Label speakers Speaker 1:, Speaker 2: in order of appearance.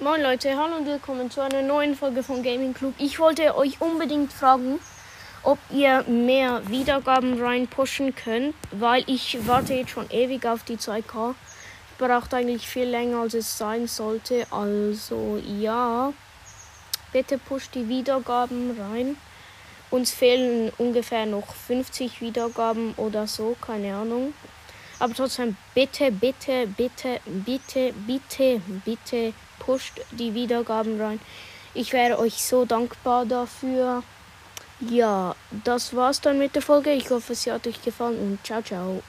Speaker 1: Moin Leute, hallo und willkommen zu einer neuen Folge von Gaming Club. Ich wollte euch unbedingt fragen, ob ihr mehr Wiedergaben reinpushen könnt, weil ich warte jetzt schon ewig auf die 2K. Ich brauche eigentlich viel länger, als es sein sollte. Also ja, bitte pusht die Wiedergaben rein. Uns fehlen ungefähr noch 50 Wiedergaben oder so, keine Ahnung. Aber trotzdem, bitte, bitte, bitte, bitte, bitte, bitte pusht die Wiedergaben rein. Ich wäre euch so dankbar dafür. Ja, das war's dann mit der Folge. Ich hoffe, sie hat euch gefallen und ciao, ciao.